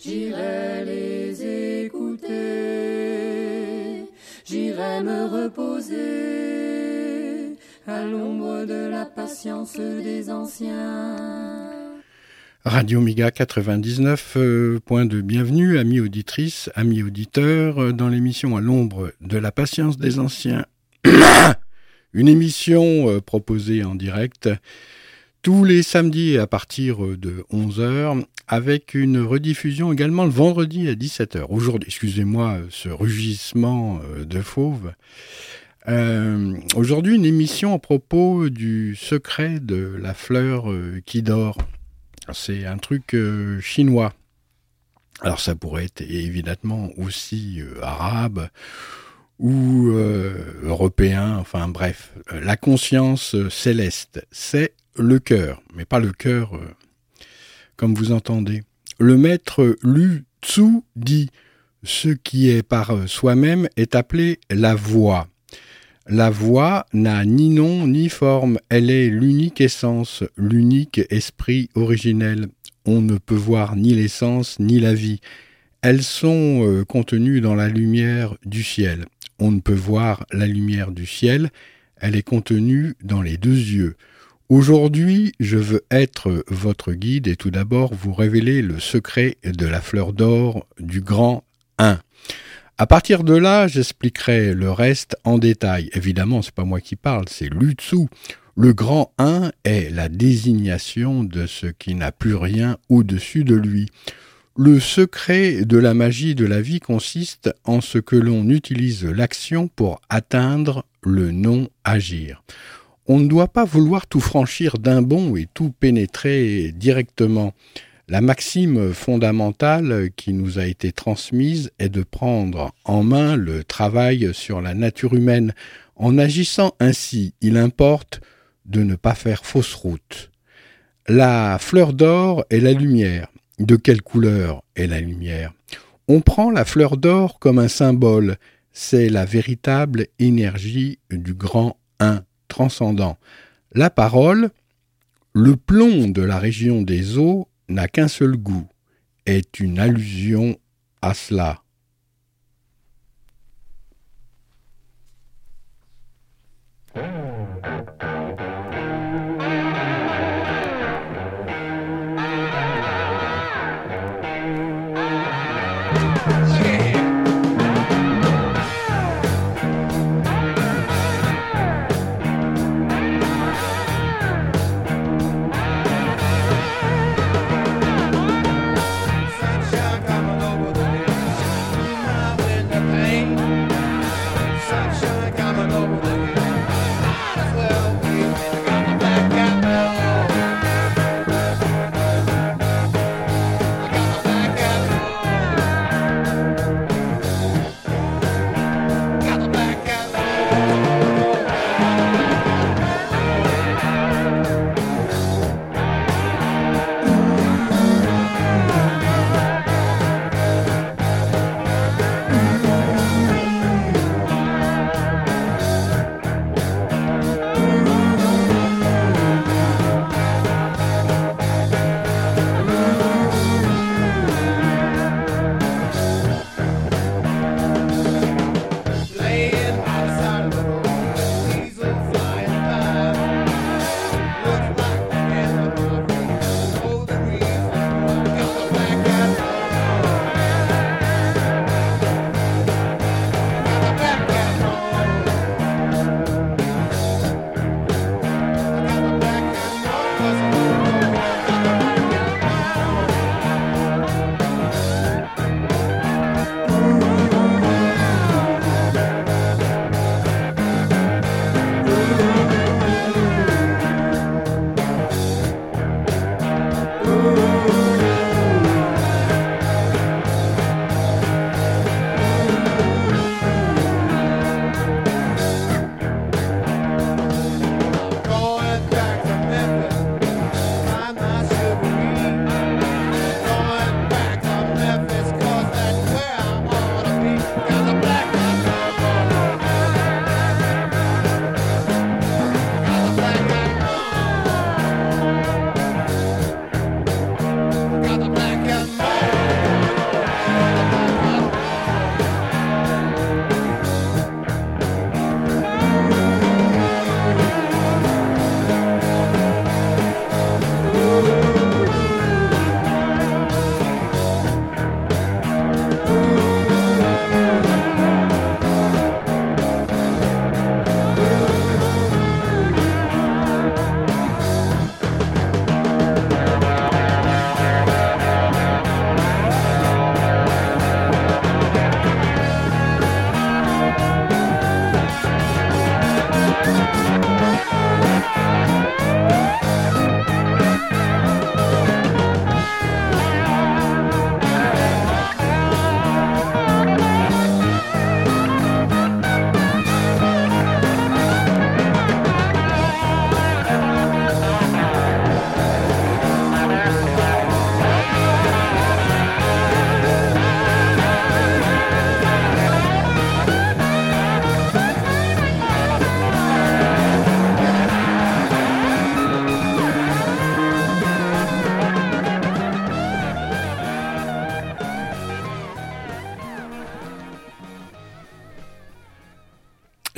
J'irai les écouter, j'irai me reposer à l'ombre de la patience des anciens. Radio Miga 99, euh, point de bienvenue, amis auditrices, amis auditeurs, euh, dans l'émission À l'ombre de la patience des anciens. Une émission euh, proposée en direct tous les samedis à partir de 11h, avec une rediffusion également le vendredi à 17h. Aujourd'hui, excusez-moi ce rugissement euh, de fauve. Euh, Aujourd'hui, une émission à propos du secret de la fleur euh, qui dort. C'est un truc chinois. Alors ça pourrait être évidemment aussi arabe ou européen, enfin bref. La conscience céleste, c'est le cœur, mais pas le cœur euh, comme vous entendez. Le maître Lu Tzu dit ce qui est par euh, soi-même est appelé la voix. La voix n'a ni nom ni forme, elle est l'unique essence, l'unique esprit originel. On ne peut voir ni l'essence ni la vie. Elles sont euh, contenues dans la lumière du ciel. On ne peut voir la lumière du ciel, elle est contenue dans les deux yeux. Aujourd'hui, je veux être votre guide et tout d'abord vous révéler le secret de la fleur d'or du grand 1. À partir de là, j'expliquerai le reste en détail. Évidemment, c'est pas moi qui parle, c'est Lutsu. Le grand 1 est la désignation de ce qui n'a plus rien au-dessus de lui. Le secret de la magie de la vie consiste en ce que l'on utilise l'action pour atteindre le non-agir. On ne doit pas vouloir tout franchir d'un bond et tout pénétrer directement. La maxime fondamentale qui nous a été transmise est de prendre en main le travail sur la nature humaine. En agissant ainsi, il importe de ne pas faire fausse route. La fleur d'or est la lumière. De quelle couleur est la lumière? On prend la fleur d'or comme un symbole. C'est la véritable énergie du grand un transcendant. La parole, le plomb de la région des eaux n'a qu'un seul goût, est une allusion à cela.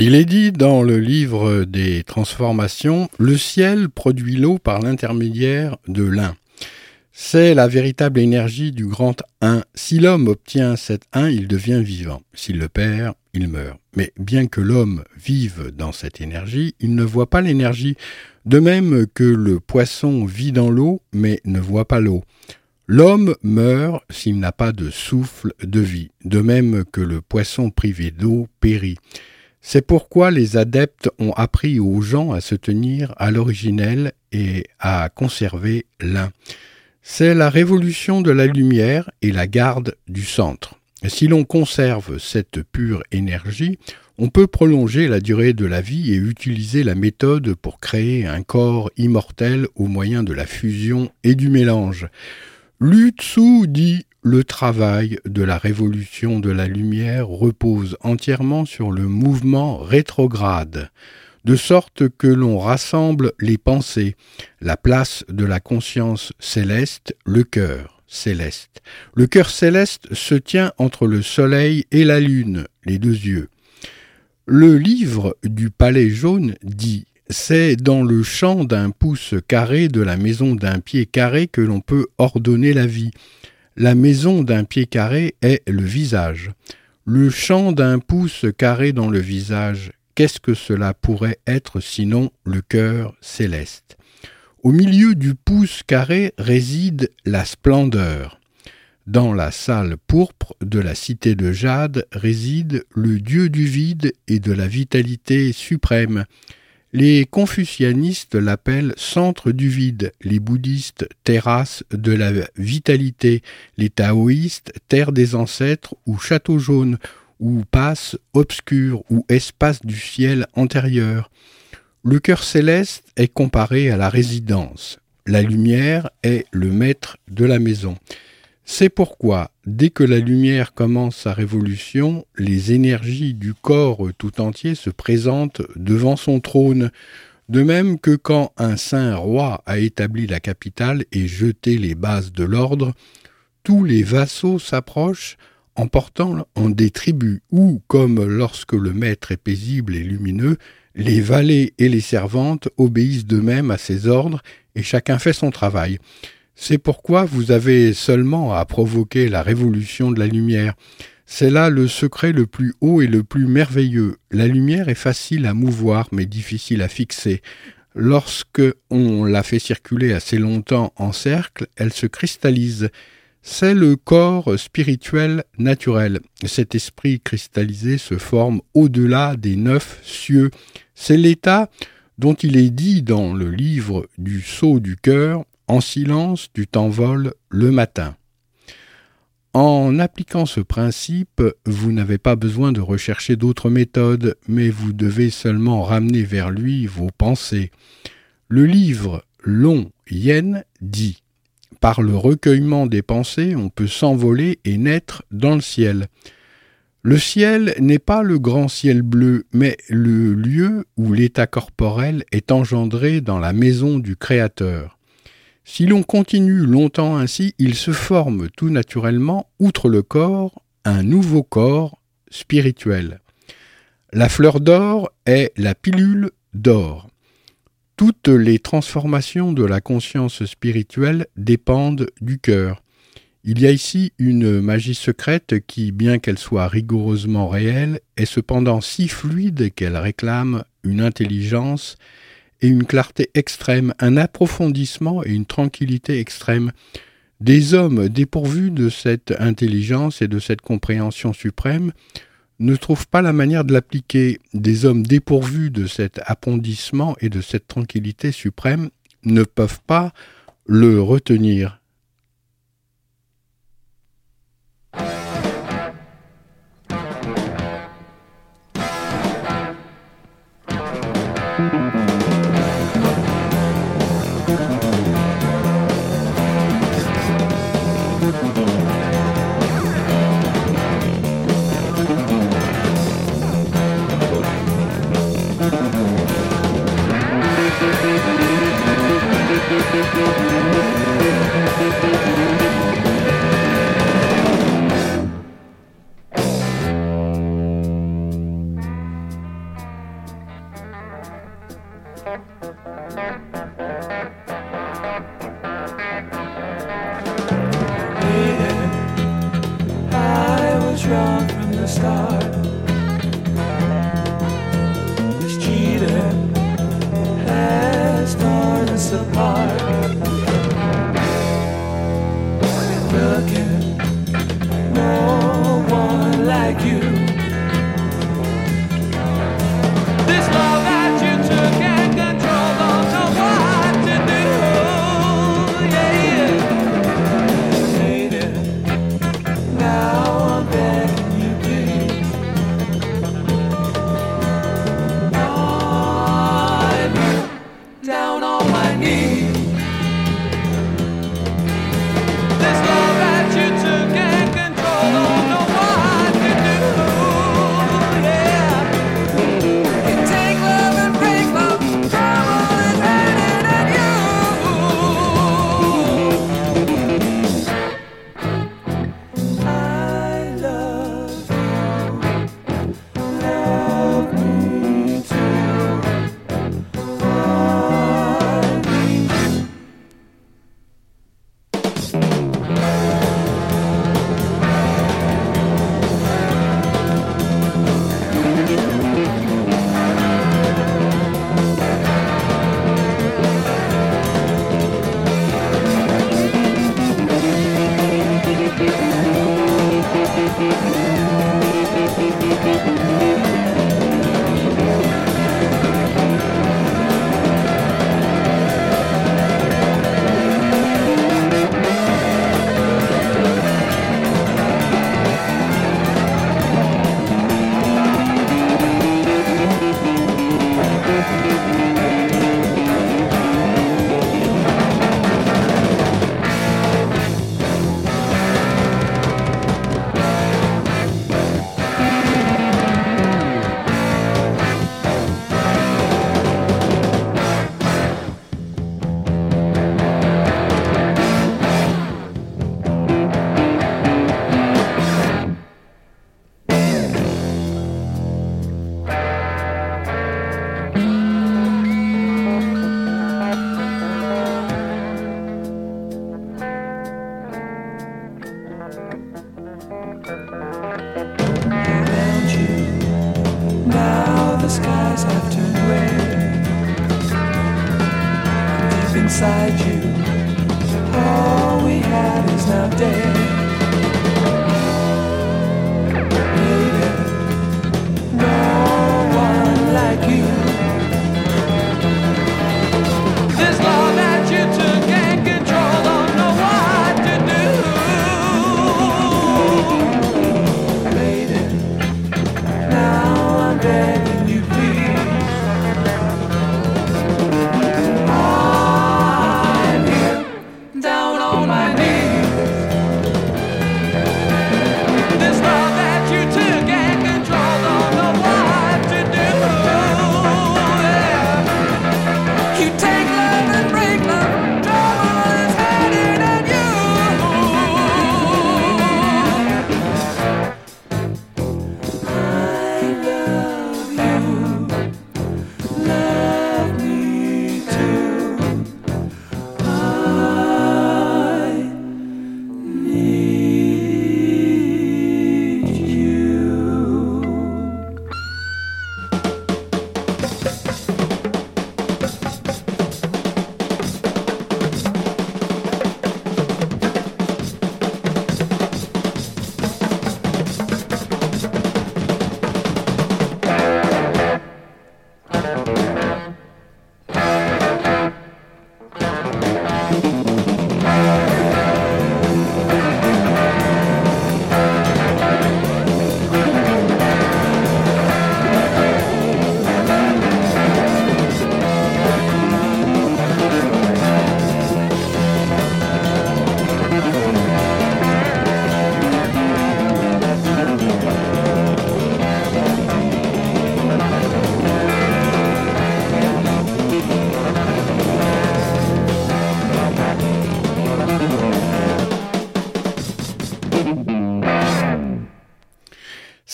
Il est dit dans le livre des transformations, le ciel produit l'eau par l'intermédiaire de l'un. C'est la véritable énergie du grand un. Si l'homme obtient cet un, il devient vivant. S'il le perd, il meurt. Mais bien que l'homme vive dans cette énergie, il ne voit pas l'énergie, de même que le poisson vit dans l'eau, mais ne voit pas l'eau. L'homme meurt s'il n'a pas de souffle de vie, de même que le poisson privé d'eau périt. C'est pourquoi les adeptes ont appris aux gens à se tenir à l'originel et à conserver l'un. C'est la révolution de la lumière et la garde du centre. Si l'on conserve cette pure énergie, on peut prolonger la durée de la vie et utiliser la méthode pour créer un corps immortel au moyen de la fusion et du mélange. Lutsu dit le travail de la révolution de la lumière repose entièrement sur le mouvement rétrograde, de sorte que l'on rassemble les pensées, la place de la conscience céleste, le cœur céleste. Le cœur céleste se tient entre le soleil et la lune, les deux yeux. Le livre du palais jaune dit c'est dans le champ d'un pouce carré de la maison d'un pied carré que l'on peut ordonner la vie. La maison d'un pied carré est le visage. Le champ d'un pouce carré dans le visage, qu'est-ce que cela pourrait être sinon le cœur céleste? Au milieu du pouce carré réside la splendeur. Dans la salle pourpre de la cité de Jade réside le dieu du vide et de la vitalité suprême. Les confucianistes l'appellent centre du vide, les bouddhistes terrasse de la vitalité, les taoïstes terre des ancêtres ou château jaune, ou passe obscur ou espace du ciel antérieur. Le cœur céleste est comparé à la résidence. La lumière est le maître de la maison. C'est pourquoi, dès que la lumière commence sa révolution, les énergies du corps tout entier se présentent devant son trône, de même que quand un saint roi a établi la capitale et jeté les bases de l'ordre, tous les vassaux s'approchent en portant en des tribus, ou, comme lorsque le maître est paisible et lumineux, les valets et les servantes obéissent d'eux-mêmes à ses ordres, et chacun fait son travail. C'est pourquoi vous avez seulement à provoquer la révolution de la lumière. C'est là le secret le plus haut et le plus merveilleux. La lumière est facile à mouvoir mais difficile à fixer. Lorsque on la fait circuler assez longtemps en cercle, elle se cristallise. C'est le corps spirituel naturel. Cet esprit cristallisé se forme au-delà des neuf cieux. C'est l'état dont il est dit dans le livre du sceau du cœur en silence, tu t'envoles le matin. En appliquant ce principe, vous n'avez pas besoin de rechercher d'autres méthodes, mais vous devez seulement ramener vers lui vos pensées. Le livre Long Yen dit Par le recueillement des pensées, on peut s'envoler et naître dans le ciel. Le ciel n'est pas le grand ciel bleu, mais le lieu où l'état corporel est engendré dans la maison du Créateur. Si l'on continue longtemps ainsi, il se forme tout naturellement, outre le corps, un nouveau corps spirituel. La fleur d'or est la pilule d'or. Toutes les transformations de la conscience spirituelle dépendent du cœur. Il y a ici une magie secrète qui, bien qu'elle soit rigoureusement réelle, est cependant si fluide qu'elle réclame une intelligence et une clarté extrême, un approfondissement et une tranquillité extrême. Des hommes dépourvus de cette intelligence et de cette compréhension suprême ne trouvent pas la manière de l'appliquer. Des hommes dépourvus de cet approfondissement et de cette tranquillité suprême ne peuvent pas le retenir.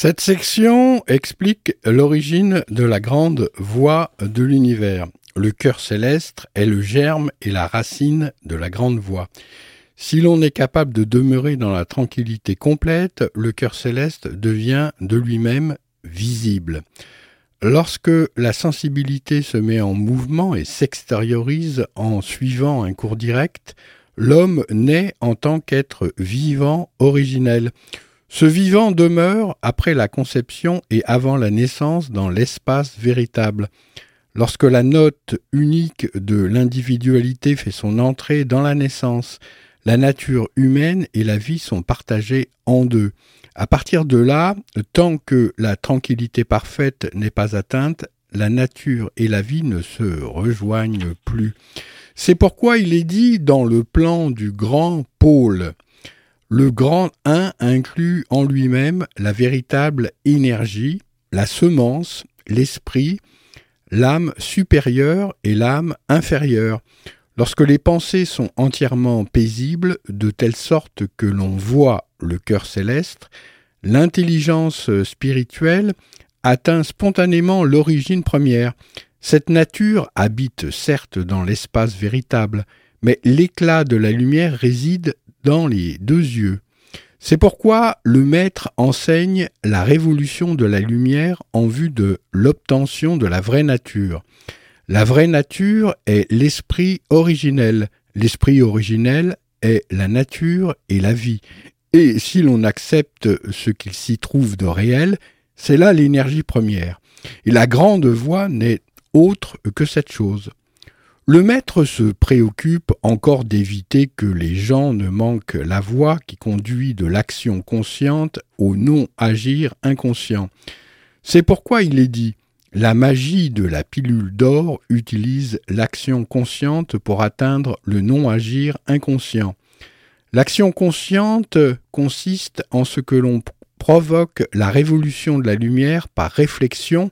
Cette section explique l'origine de la grande voix de l'univers. le cœur céleste est le germe et la racine de la grande voix. Si l'on est capable de demeurer dans la tranquillité complète, le cœur céleste devient de lui-même visible. Lorsque la sensibilité se met en mouvement et s'extériorise en suivant un cours direct, l'homme naît en tant qu'être vivant originel. Ce vivant demeure après la conception et avant la naissance dans l'espace véritable. Lorsque la note unique de l'individualité fait son entrée dans la naissance, la nature humaine et la vie sont partagées en deux. À partir de là, tant que la tranquillité parfaite n'est pas atteinte, la nature et la vie ne se rejoignent plus. C'est pourquoi il est dit dans le plan du grand pôle. Le grand 1 inclut en lui-même la véritable énergie, la semence, l'esprit, l'âme supérieure et l'âme inférieure. Lorsque les pensées sont entièrement paisibles, de telle sorte que l'on voit le cœur céleste, l'intelligence spirituelle atteint spontanément l'origine première. Cette nature habite certes dans l'espace véritable, mais l'éclat de la lumière réside dans les deux yeux. C'est pourquoi le maître enseigne la révolution de la lumière en vue de l'obtention de la vraie nature. La vraie nature est l'esprit originel. L'esprit originel est la nature et la vie. Et si l'on accepte ce qu'il s'y trouve de réel, c'est là l'énergie première. Et la grande voie n'est autre que cette chose. Le maître se préoccupe encore d'éviter que les gens ne manquent la voie qui conduit de l'action consciente au non-agir inconscient. C'est pourquoi il est dit la magie de la pilule d'or utilise l'action consciente pour atteindre le non-agir inconscient. L'action consciente consiste en ce que l'on provoque la révolution de la lumière par réflexion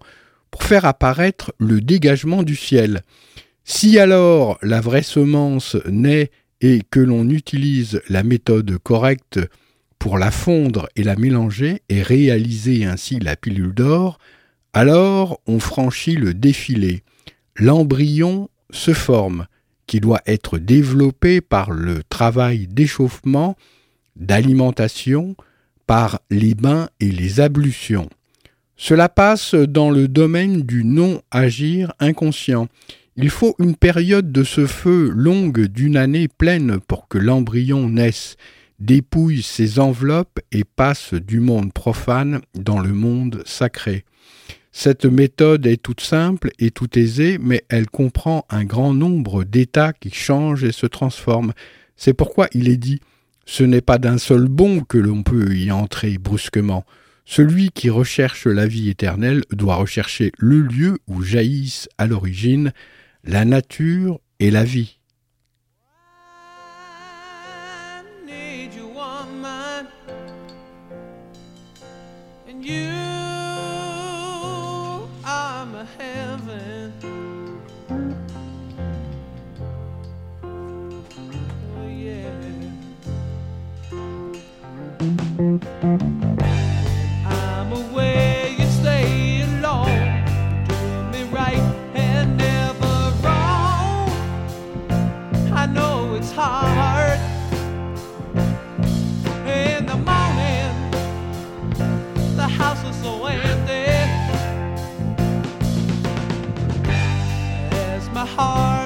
pour faire apparaître le dégagement du ciel. Si alors la vraie semence naît et que l'on utilise la méthode correcte pour la fondre et la mélanger et réaliser ainsi la pilule d'or, alors on franchit le défilé. L'embryon se forme, qui doit être développé par le travail d'échauffement, d'alimentation, par les bains et les ablutions. Cela passe dans le domaine du non-agir inconscient. Il faut une période de ce feu longue d'une année pleine pour que l'embryon naisse, dépouille ses enveloppes et passe du monde profane dans le monde sacré. Cette méthode est toute simple et toute aisée, mais elle comprend un grand nombre d'états qui changent et se transforment. C'est pourquoi il est dit ce n'est pas d'un seul bond que l'on peut y entrer brusquement. Celui qui recherche la vie éternelle doit rechercher le lieu où jaillissent à l'origine la nature et la vie. my heart.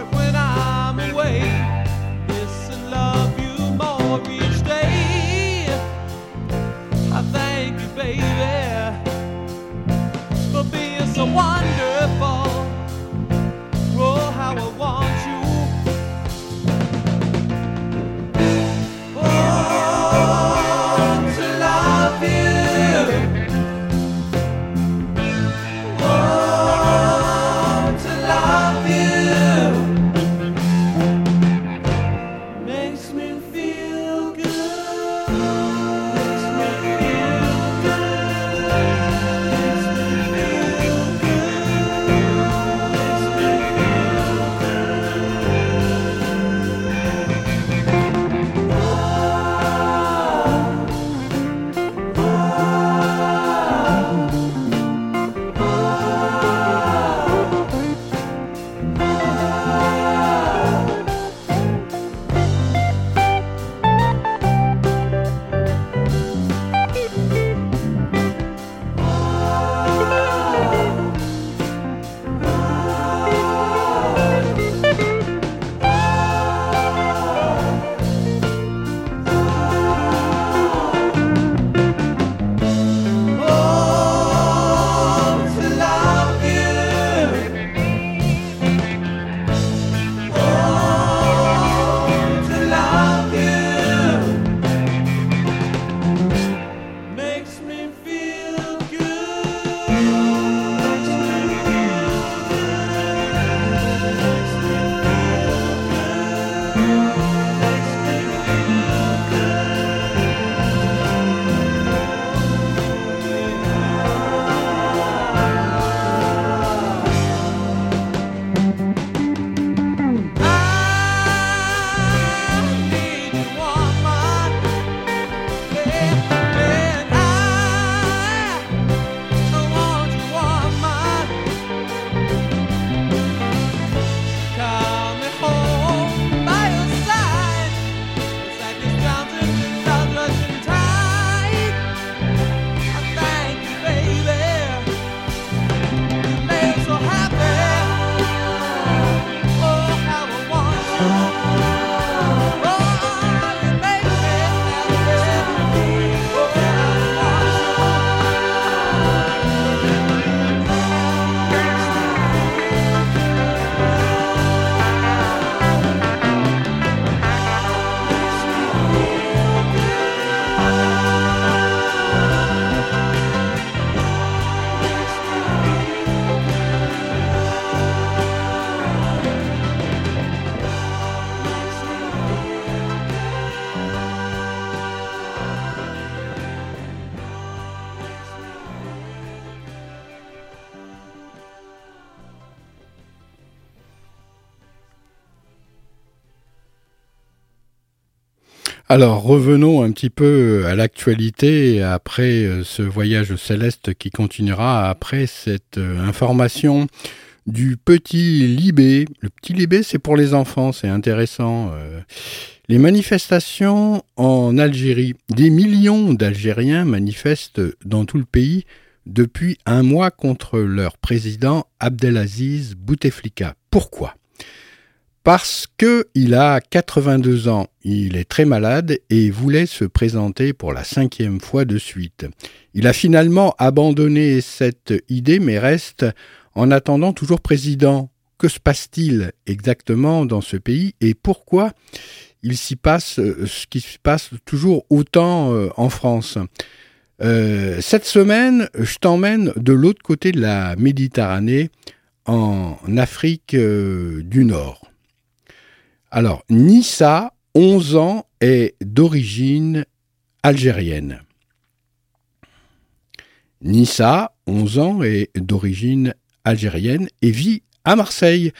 Alors revenons un petit peu à l'actualité après euh, ce voyage céleste qui continuera après cette euh, information du petit Libé. Le petit Libé, c'est pour les enfants, c'est intéressant. Euh. Les manifestations en Algérie. Des millions d'Algériens manifestent dans tout le pays depuis un mois contre leur président Abdelaziz Bouteflika. Pourquoi? Parce qu'il a 82 ans, il est très malade et voulait se présenter pour la cinquième fois de suite. Il a finalement abandonné cette idée mais reste en attendant toujours président. Que se passe-t-il exactement dans ce pays et pourquoi il s'y passe euh, ce qui se passe toujours autant euh, en France? Euh, Cette semaine, je t'emmène de l'autre côté de la Méditerranée, en Afrique du Nord. Alors, Nissa, 11 ans, est d'origine algérienne. Nissa, 11 ans, est d'origine algérienne et vit à Marseille.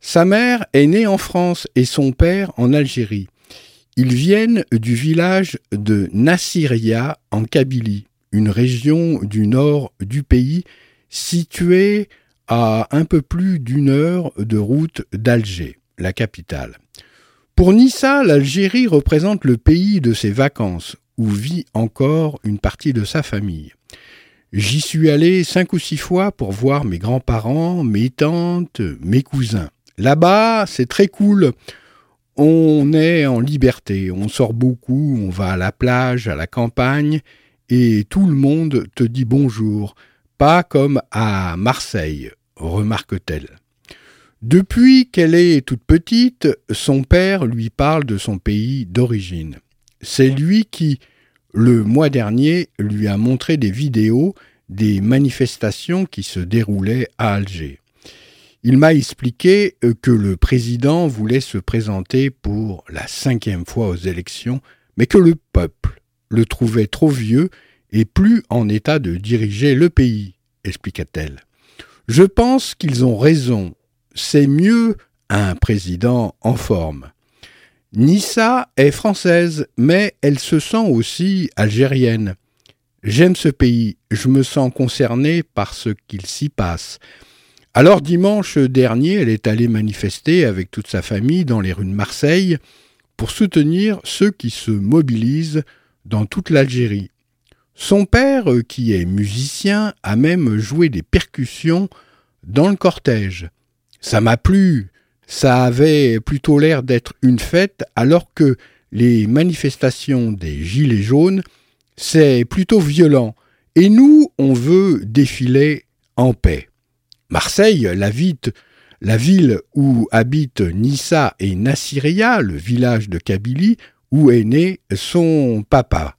Sa mère est née en France et son père en Algérie. Ils viennent du village de Nassiria en Kabylie, une région du nord du pays située à un peu plus d'une heure de route d'Alger la capitale. Pour Nissa, l'Algérie représente le pays de ses vacances, où vit encore une partie de sa famille. J'y suis allé cinq ou six fois pour voir mes grands-parents, mes tantes, mes cousins. Là-bas, c'est très cool. On est en liberté, on sort beaucoup, on va à la plage, à la campagne, et tout le monde te dit bonjour, pas comme à Marseille, remarque-t-elle. Depuis qu'elle est toute petite, son père lui parle de son pays d'origine. C'est lui qui, le mois dernier, lui a montré des vidéos des manifestations qui se déroulaient à Alger. Il m'a expliqué que le président voulait se présenter pour la cinquième fois aux élections, mais que le peuple le trouvait trop vieux et plus en état de diriger le pays, expliqua-t-elle. Je pense qu'ils ont raison c'est mieux un président en forme. Nissa est française, mais elle se sent aussi algérienne. J'aime ce pays, je me sens concernée par ce qu'il s'y passe. Alors dimanche dernier, elle est allée manifester avec toute sa famille dans les rues de Marseille pour soutenir ceux qui se mobilisent dans toute l'Algérie. Son père, qui est musicien, a même joué des percussions dans le cortège. Ça m'a plu. Ça avait plutôt l'air d'être une fête, alors que les manifestations des Gilets jaunes, c'est plutôt violent. Et nous, on veut défiler en paix. Marseille, la, ville où habitent Nissa et Nassiria, le village de Kabylie, où est né son papa.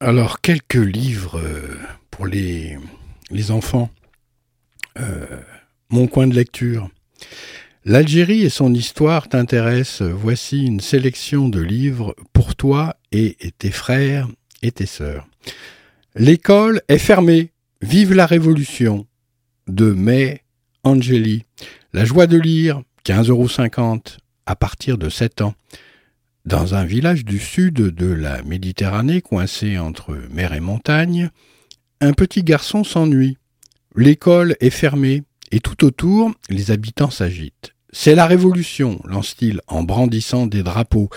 Alors, quelques livres euh, pour les, enfants. Euh, mon coin de lecture. L'Algérie et son histoire t'intéressent. Voici une sélection de livres pour toi et tes frères et tes sœurs. L'école est fermée. Vive la Révolution de May Angeli. La joie de lire, 15,50 euros à partir de 7 ans. Dans un village du sud de la Méditerranée, coincé entre mer et montagne, un petit garçon s'ennuie. L'école est fermée et tout autour, les habitants s'agitent. C'est la révolution, lance-t-il en brandissant des drapeaux.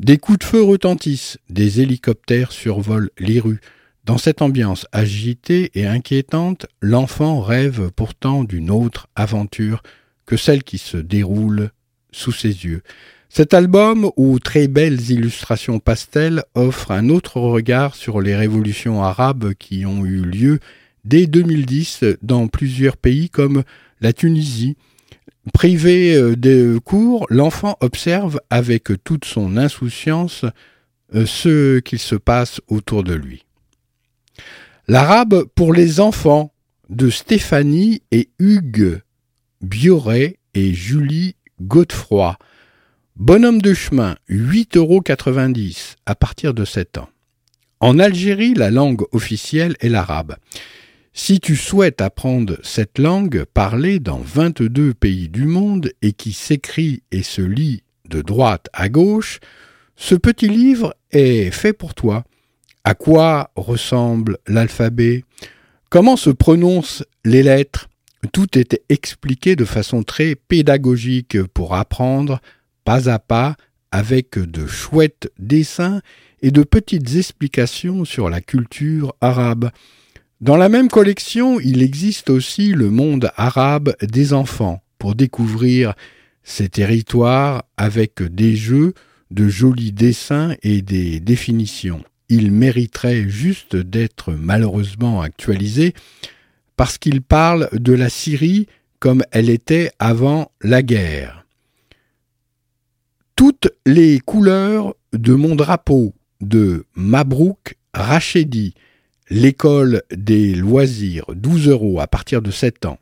Des coups de feu retentissent, des hélicoptères survolent les rues. Dans cette ambiance agitée et inquiétante, l'enfant rêve pourtant d'une autre aventure que celle qui se déroule sous ses yeux. Cet album, aux très belles illustrations pastel, offre un autre regard sur les révolutions arabes qui ont eu lieu dès 2010 dans plusieurs pays comme la Tunisie. Privé euh, de cours, l'enfant observe avec toute son insouciance euh, ce qu'il se passe autour de lui. L'arabe pour les enfants de Stéphanie et Hugues Bioret et Julie Godefroy. Bonhomme de chemin, 8,90 euros à partir de 7 ans. En Algérie, la langue officielle est l'arabe. Si tu souhaites apprendre cette langue parlée dans 22 pays du monde et qui s'écrit et se lit de droite à gauche, ce petit livre est fait pour toi. À quoi ressemble l'alphabet? Comment se prononcent les lettres? Tout est expliqué de façon très pédagogique pour apprendre pas à pas avec de chouettes dessins et de petites explications sur la culture arabe. Dans la même collection, il existe aussi le monde arabe des enfants pour découvrir ces territoires avec des jeux, de jolis dessins et des définitions il mériterait juste d'être malheureusement actualisé parce qu'il parle de la Syrie comme elle était avant la guerre. Toutes les couleurs de mon drapeau de Mabrouk Rachedi, l'école des loisirs, 12 euros à partir de 7 ans.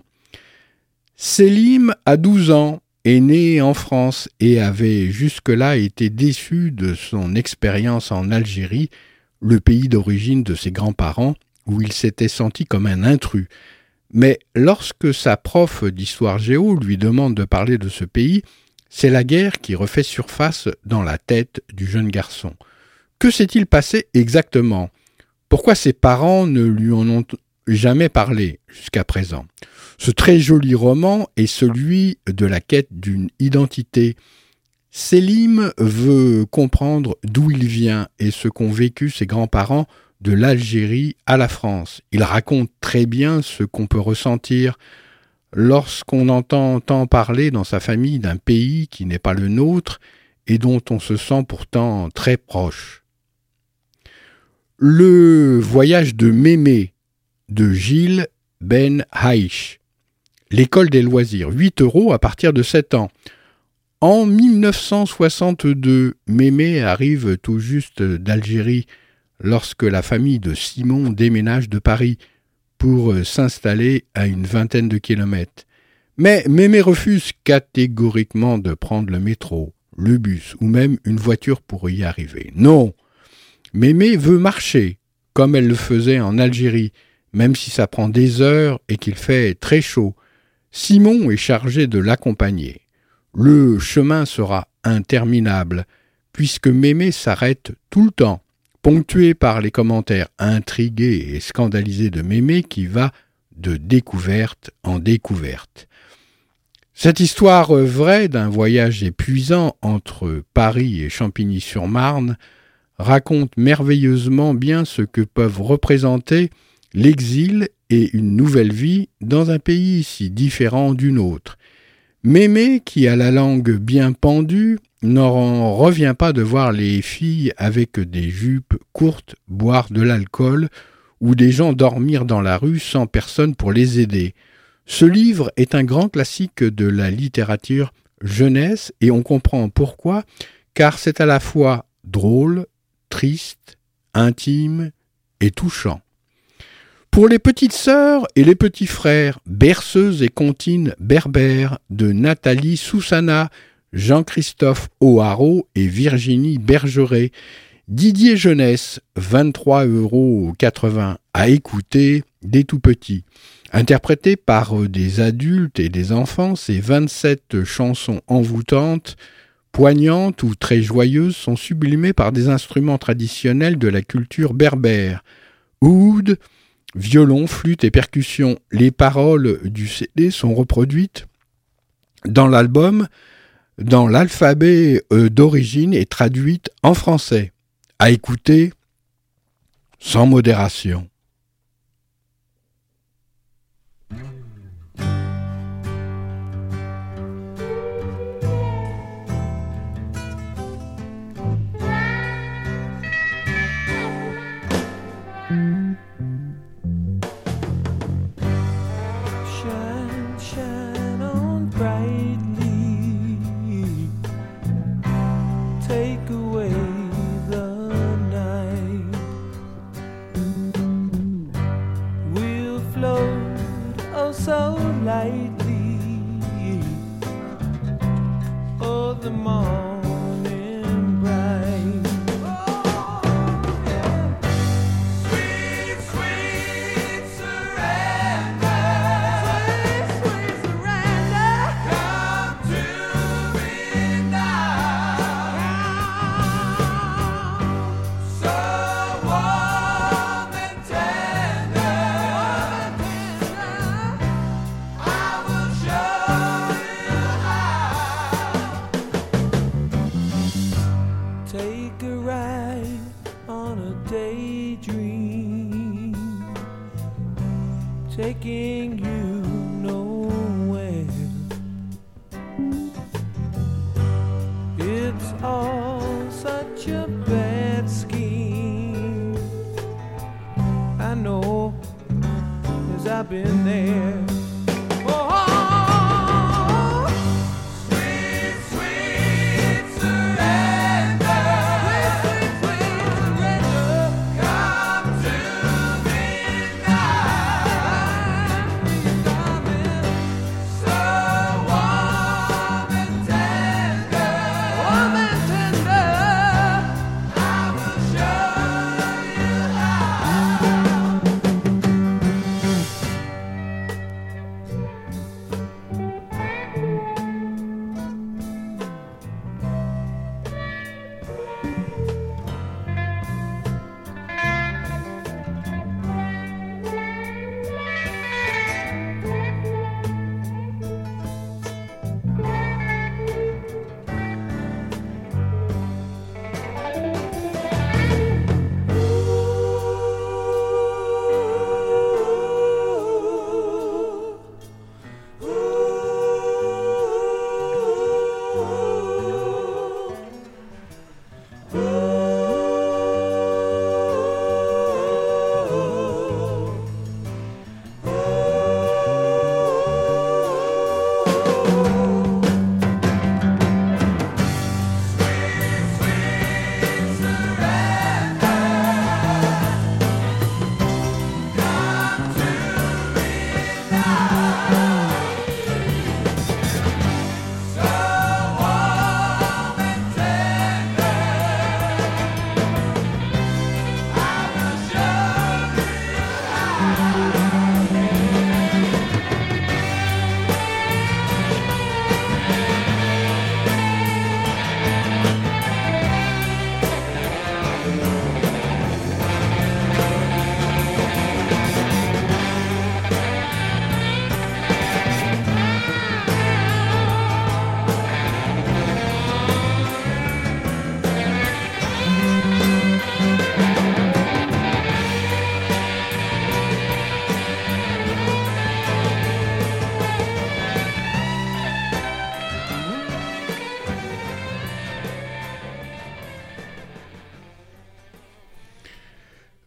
Selim a 12 ans, est né en France et avait jusque-là été déçu de son expérience en Algérie le pays d'origine de ses grands-parents, où il s'était senti comme un intrus. Mais lorsque sa prof d'histoire géo lui demande de parler de ce pays, c'est la guerre qui refait surface dans la tête du jeune garçon. Que s'est-il passé exactement? Pourquoi ses parents ne lui en ont jamais parlé jusqu'à présent? Ce très joli roman est celui de la quête d'une identité, Selim veut comprendre d'où il vient et ce qu'ont vécu ses grands-parents de l'Algérie à la France. Il raconte très bien ce qu'on peut ressentir lorsqu'on entend tant parler dans sa famille d'un pays qui n'est pas le nôtre et dont on se sent pourtant très proche. Le voyage de Mémé de Gilles Ben Haïch. L'école des loisirs, 8 euros à partir de 7 ans. En 1962, Mémé arrive tout juste d'Algérie lorsque la famille de Simon déménage de Paris pour s'installer à une vingtaine de kilomètres. Mais Mémé refuse catégoriquement de prendre le métro, le bus ou même une voiture pour y arriver. Non. Mémé veut marcher, comme elle le faisait en Algérie, même si ça prend des heures et qu'il fait très chaud. Simon est chargé de l'accompagner. Le chemin sera interminable, puisque Mémé s'arrête tout le temps, ponctué par les commentaires intrigués et scandalisés de Mémé qui va de découverte en découverte. Cette histoire vraie d'un voyage épuisant entre Paris et Champigny-sur-Marne raconte merveilleusement bien ce que peuvent représenter l'exil et une nouvelle vie dans un pays si différent d'une autre, Mémé, qui a la langue bien pendue, n'en revient pas de voir les filles avec des jupes courtes boire de l'alcool ou des gens dormir dans la rue sans personne pour les aider. Ce livre est un grand classique de la littérature jeunesse et on comprend pourquoi, car c'est à la fois drôle, triste, intime, et touchant. Pour les petites sœurs et les petits frères, berceuses et comptines berbères de Nathalie Soussana, Jean-Christophe O'Haraud et Virginie Bergeret, Didier Jeunesse, 23,80 euros à écouter des tout petits. Interprété par euh, des adultes et des enfants, ces 27 chansons envoûtantes, poignantes ou très joyeuses sont sublimées par des instruments traditionnels de la culture berbère. Oud, violon, flûte et percussion. Les paroles du CD sont reproduites dans l'album dans l'alphabet euh, d'origine et traduites en français. À écouter sans modération.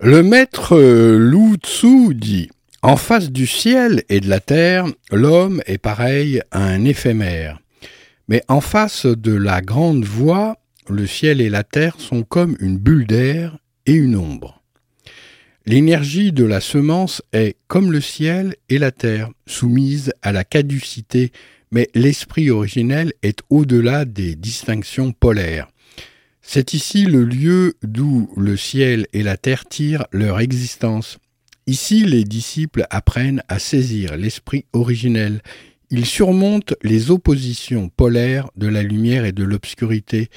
Le maître Lu Tzu dit En face du ciel et de la terre, l'homme est pareil à un éphémère. Mais en face de la grande voie, le ciel et la terre sont comme une bulle d'air et une ombre. L'énergie de la semence est, comme le ciel et la terre, soumise à la caducité, mais l'esprit originel est au-delà des distinctions polaires. C'est ici le lieu d'où le ciel et la terre tirent leur existence. Ici, les disciples apprennent à saisir l'esprit originel. Ils surmontent les oppositions polaires de la lumière et de l'obscurité,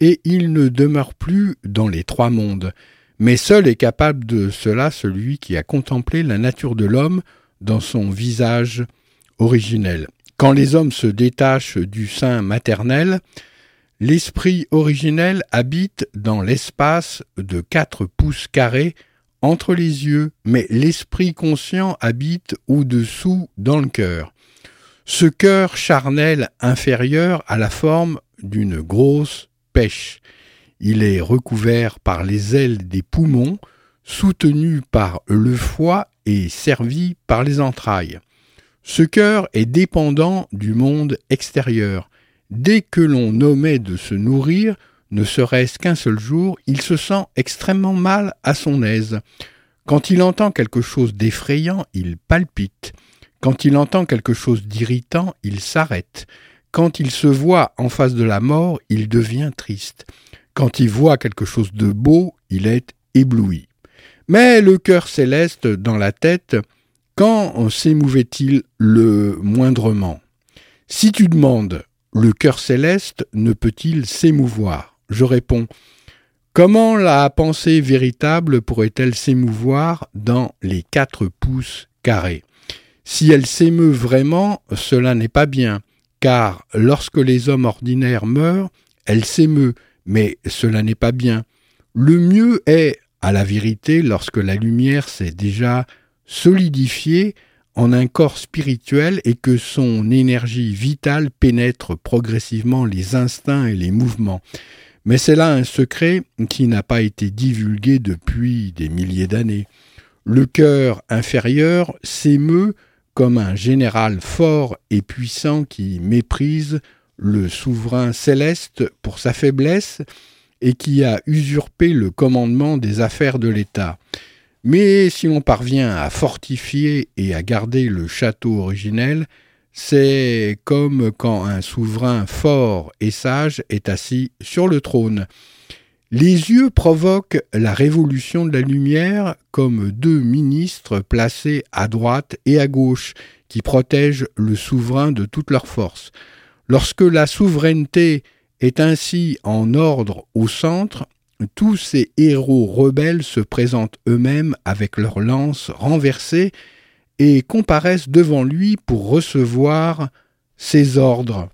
et ils ne demeurent plus dans les trois mondes. Mais seul est capable de cela celui qui a contemplé la nature de l'homme dans son visage originel. Quand les hommes se détachent du sein maternel, l'esprit originel habite dans l'espace de quatre pouces carrés entre les yeux, mais l'esprit conscient habite au-dessous dans le cœur. Ce cœur charnel inférieur a la forme d'une grosse pêche. Il est recouvert par les ailes des poumons, soutenu par le foie et servi par les entrailles. Ce cœur est dépendant du monde extérieur. Dès que l'on omet de se nourrir, ne serait-ce qu'un seul jour, il se sent extrêmement mal à son aise. Quand il entend quelque chose d'effrayant, il palpite. Quand il entend quelque chose d'irritant, il s'arrête. Quand il se voit en face de la mort, il devient triste. Quand il voit quelque chose de beau, il est ébloui. Mais le cœur céleste dans la tête, quand s'émouvait-il le moindrement? Si tu demandes, le cœur céleste ne peut-il s'émouvoir? Je réponds, comment la pensée véritable pourrait-elle s'émouvoir dans les quatre pouces carrés? Si elle s'émeut vraiment, cela n'est pas bien, car lorsque les hommes ordinaires meurent, elle s'émeut, mais cela n'est pas bien. Le mieux est, à la vérité, lorsque la lumière s'est déjà solidifiée en un corps spirituel et que son énergie vitale pénètre progressivement les instincts et les mouvements. Mais c'est là un secret qui n'a pas été divulgué depuis des milliers d'années. Le cœur inférieur s'émeut comme un général fort et puissant qui méprise le souverain céleste pour sa faiblesse et qui a usurpé le commandement des affaires de l'État. Mais si l'on parvient à fortifier et à garder le château originel, c'est comme quand un souverain fort et sage est assis sur le trône. Les yeux provoquent la révolution de la lumière comme deux ministres placés à droite et à gauche qui protègent le souverain de toute leur force. Lorsque la souveraineté est ainsi en ordre au centre, tous ces héros rebelles se présentent eux-mêmes avec leurs lances renversées et comparaissent devant lui pour recevoir ses ordres.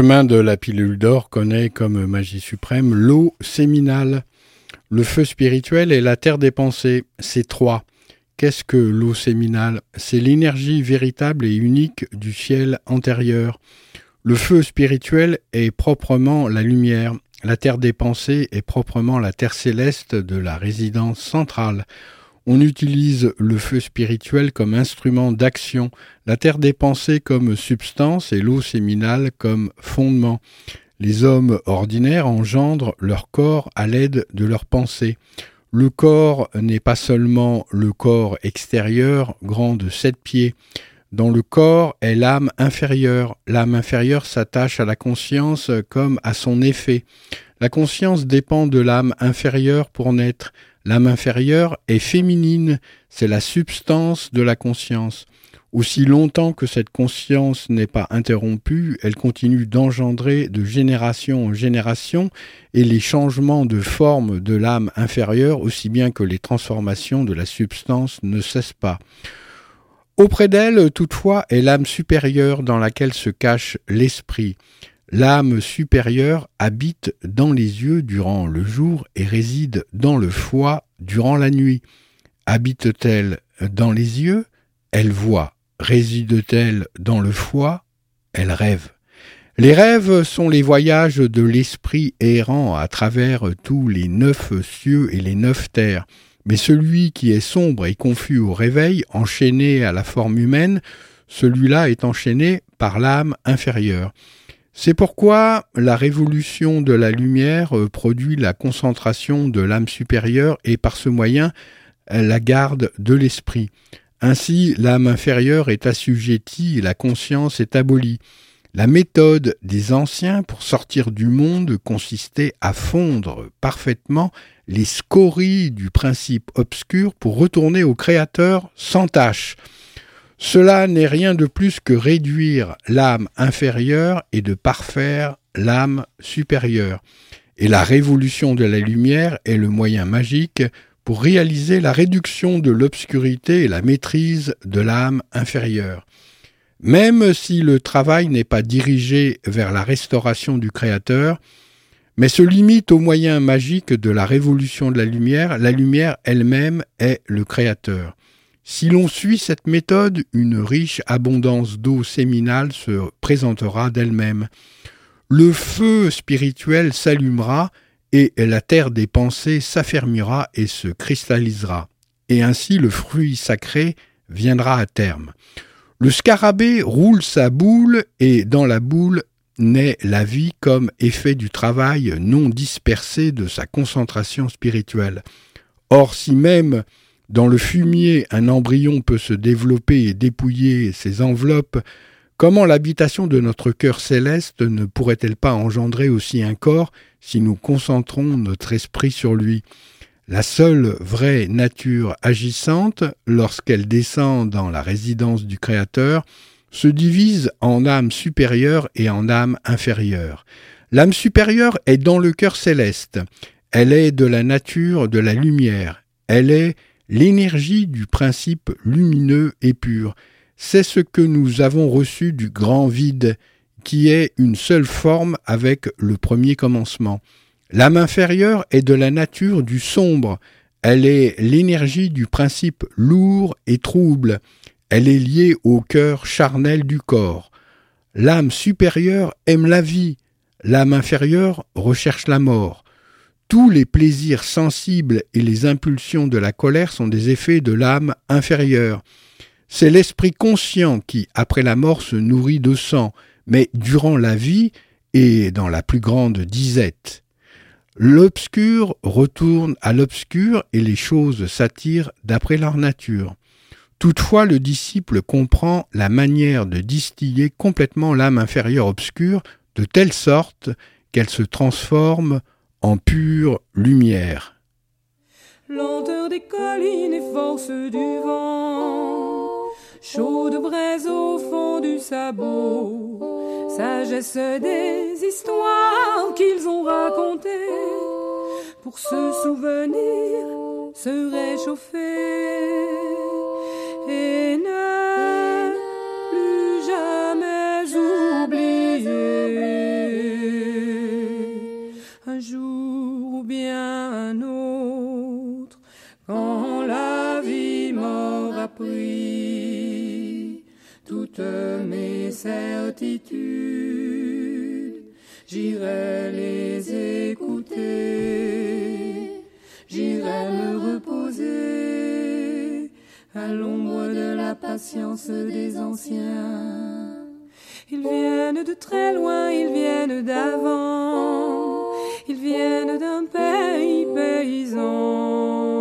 Chemin de la pilule d'or connaît comme magie suprême l'eau séminale. Le feu spirituel et la terre des pensées, c'est trois. Qu'est-ce que l'eau séminale? C'est l'énergie véritable et unique du ciel antérieur. Le feu spirituel est proprement la lumière. La terre des pensées est proprement la terre céleste de la résidence centrale. On utilise le feu spirituel comme instrument d'action, la terre des pensées comme substance et l'eau séminale comme fondement. Les hommes ordinaires engendrent leur corps à l'aide de leurs pensées. Le corps n'est pas seulement le corps extérieur, grand de sept pieds. Dans le corps est l'âme inférieure. L'âme inférieure s'attache à la conscience comme à son effet. La conscience dépend de l'âme inférieure pour naître. L'âme inférieure est féminine, c'est la substance de la conscience. Aussi longtemps que cette conscience n'est pas interrompue, elle continue d'engendrer de génération en génération et les changements de forme de l'âme inférieure, aussi bien que les transformations de la substance, ne cessent pas. Auprès d'elle, toutefois, est l'âme supérieure dans laquelle se cache l'esprit. L'âme supérieure habite dans les yeux durant le jour et réside dans le foie durant la nuit. Habite-t-elle dans les yeux? Elle voit. Réside-t-elle dans le foie? Elle rêve. Les rêves sont les voyages de l'esprit errant à travers tous les neuf cieux et les neuf terres. Mais celui qui est sombre et confus au réveil, enchaîné à la forme humaine, celui-là est enchaîné par l'âme inférieure. C'est pourquoi la révolution de la lumière euh, produit la concentration de l'âme supérieure et par ce moyen la garde de l'esprit. Ainsi, l'âme inférieure est assujettie et la conscience est abolie. La méthode des anciens pour sortir du monde consistait à fondre parfaitement les scories du principe obscur pour retourner au Créateur sans tâche. Cela n'est rien de plus que réduire l'âme inférieure et de parfaire l'âme supérieure. Et la révolution de la lumière est le moyen magique pour réaliser la réduction de l'obscurité et la maîtrise de l'âme inférieure. Même si le travail n'est pas dirigé vers la restauration du Créateur, mais se limite au moyen magique de la révolution de la lumière, la lumière elle-même est le Créateur. Si l'on suit cette méthode, une riche abondance d'eau séminale se présentera d'elle-même. Le feu spirituel s'allumera et la terre des pensées s'affermira et se cristallisera. Et ainsi le fruit sacré viendra à terme. Le scarabée roule sa boule et dans la boule naît la vie comme effet du travail non dispersé de sa concentration spirituelle. Or si même dans le fumier, un embryon peut se développer et dépouiller ses enveloppes. Comment l'habitation de notre cœur céleste ne pourrait-elle pas engendrer aussi un corps si nous concentrons notre esprit sur lui? La seule vraie nature agissante, lorsqu'elle descend dans la résidence du Créateur, se divise en âme supérieure et en âme inférieure. L'âme supérieure est dans le cœur céleste. Elle est de la nature de la lumière. Elle est L'énergie du principe lumineux et pur, c'est ce que nous avons reçu du grand vide, qui est une seule forme avec le premier commencement. L'âme inférieure est de la nature du sombre, elle est l'énergie du principe lourd et trouble, elle est liée au cœur charnel du corps. L'âme supérieure aime la vie, l'âme inférieure recherche la mort. Tous les plaisirs sensibles et les impulsions de la colère sont des effets de l'âme inférieure. C'est l'esprit conscient qui, après la mort, se nourrit de sang, mais durant la vie et dans la plus grande disette. L'obscur retourne à l'obscur et les choses s'attirent d'après leur nature. Toutefois, le disciple comprend la manière de distiller complètement l'âme inférieure obscure de telle sorte qu'elle se transforme en pure lumière. Lenteur des collines et force du vent, chaude braise au fond du sabot, sagesse des histoires qu'ils ont racontées, pour se souvenir, se réchauffer. Et ne bien un autre, quand la vie m'aura pris. Toutes mes certitudes, j'irai les écouter, j'irai me reposer à l'ombre de la patience des anciens. Ils viennent de très loin, ils viennent d'avant, ils viennent d'un pays paysan.